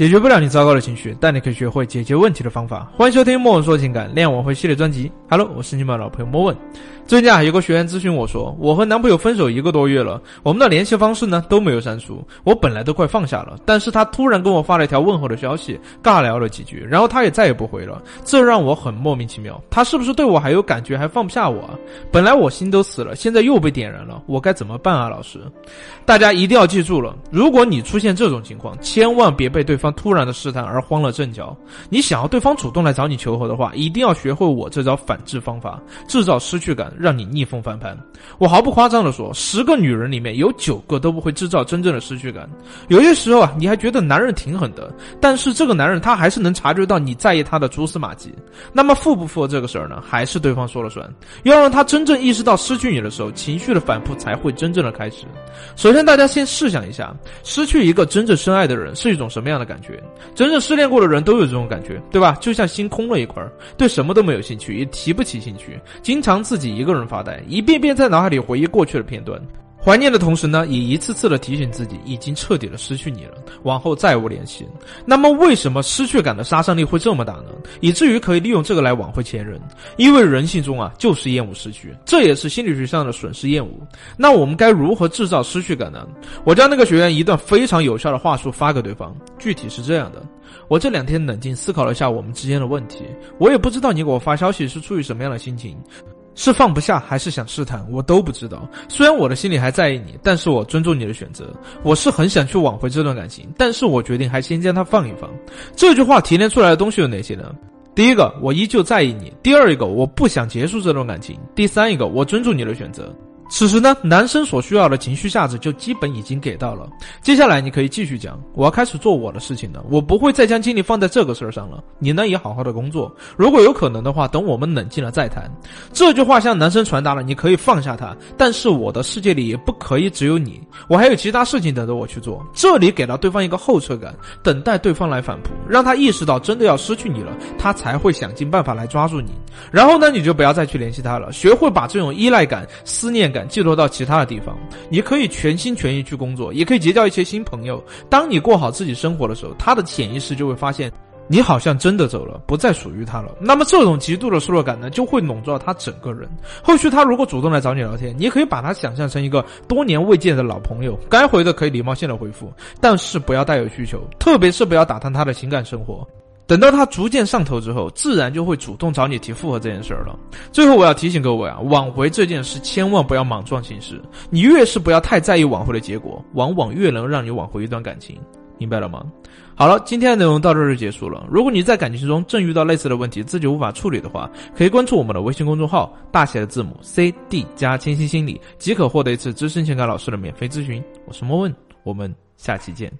解决不了你糟糕的情绪，但你可以学会解决问题的方法。欢迎收听莫文说情感恋爱挽回系列专辑。Hello，我是你们老朋友莫问。最近啊，有个学员咨询我说，我和男朋友分手一个多月了，我们的联系方式呢都没有删除。我本来都快放下了，但是他突然跟我发了一条问候的消息，尬聊了几句，然后他也再也不回了，这让我很莫名其妙。他是不是对我还有感觉，还放不下我啊？本来我心都死了，现在又被点燃了，我该怎么办啊？老师，大家一定要记住了，如果你出现这种情况，千万别被对方突然的试探而慌了阵脚。你想要对方主动来找你求和的话，一定要学会我这招反制方法，制造失去感。让你逆风翻盘，我毫不夸张的说，十个女人里面有九个都不会制造真正的失去感。有些时候啊，你还觉得男人挺狠的，但是这个男人他还是能察觉到你在意他的蛛丝马迹。那么负不负这个事儿呢？还是对方说了算。要让他真正意识到失去你的时候，情绪的反扑才会真正的开始。首先，大家先试想一下，失去一个真正深爱的人是一种什么样的感觉？真正失恋过的人都有这种感觉，对吧？就像心空了一块儿，对什么都没有兴趣，也提提不起兴趣，经常自己一。个人发呆，一遍遍在脑海里回忆过去的片段，怀念的同时呢，也一次次的提醒自己，已经彻底的失去你了，往后再无联系。那么，为什么失去感的杀伤力会这么大呢？以至于可以利用这个来挽回前任？因为人性中啊，就是厌恶失去，这也是心理学上的损失厌恶。那我们该如何制造失去感呢？我将那个学员一段非常有效的话术发给对方，具体是这样的：我这两天冷静思考了一下我们之间的问题，我也不知道你给我发消息是出于什么样的心情。是放不下还是想试探，我都不知道。虽然我的心里还在意你，但是我尊重你的选择。我是很想去挽回这段感情，但是我决定还先将它放一放。这句话提炼出来的东西有哪些呢？第一个，我依旧在意你；第二一个，我不想结束这段感情；第三一个，我尊重你的选择。此时呢，男生所需要的情绪价值就基本已经给到了。接下来你可以继续讲，我要开始做我的事情了，我不会再将精力放在这个事儿上了。你呢也好好的工作，如果有可能的话，等我们冷静了再谈。这句话向男生传达了，你可以放下他，但是我的世界里也不可以只有你，我还有其他事情等着我去做。这里给了对方一个后撤感，等待对方来反扑，让他意识到真的要失去你了，他才会想尽办法来抓住你。然后呢，你就不要再去联系他了，学会把这种依赖感、思念感。寄托到其他的地方，你可以全心全意去工作，也可以结交一些新朋友。当你过好自己生活的时候，他的潜意识就会发现，你好像真的走了，不再属于他了。那么这种极度的失落感呢，就会笼罩他整个人。后续他如果主动来找你聊天，你可以把他想象成一个多年未见的老朋友，该回的可以礼貌性的回复，但是不要带有需求，特别是不要打探他的情感生活。等到他逐渐上头之后，自然就会主动找你提复合这件事儿了。最后，我要提醒各位啊，挽回这件事千万不要莽撞行事。你越是不要太在意挽回的结果，往往越能让你挽回一段感情，明白了吗？好了，今天的内容到这儿就结束了。如果你在感情中正遇到类似的问题，自己无法处理的话，可以关注我们的微信公众号，大写的字母 C D 加清新心理，即可获得一次资深情感老师的免费咨询。我是莫问，我们下期见。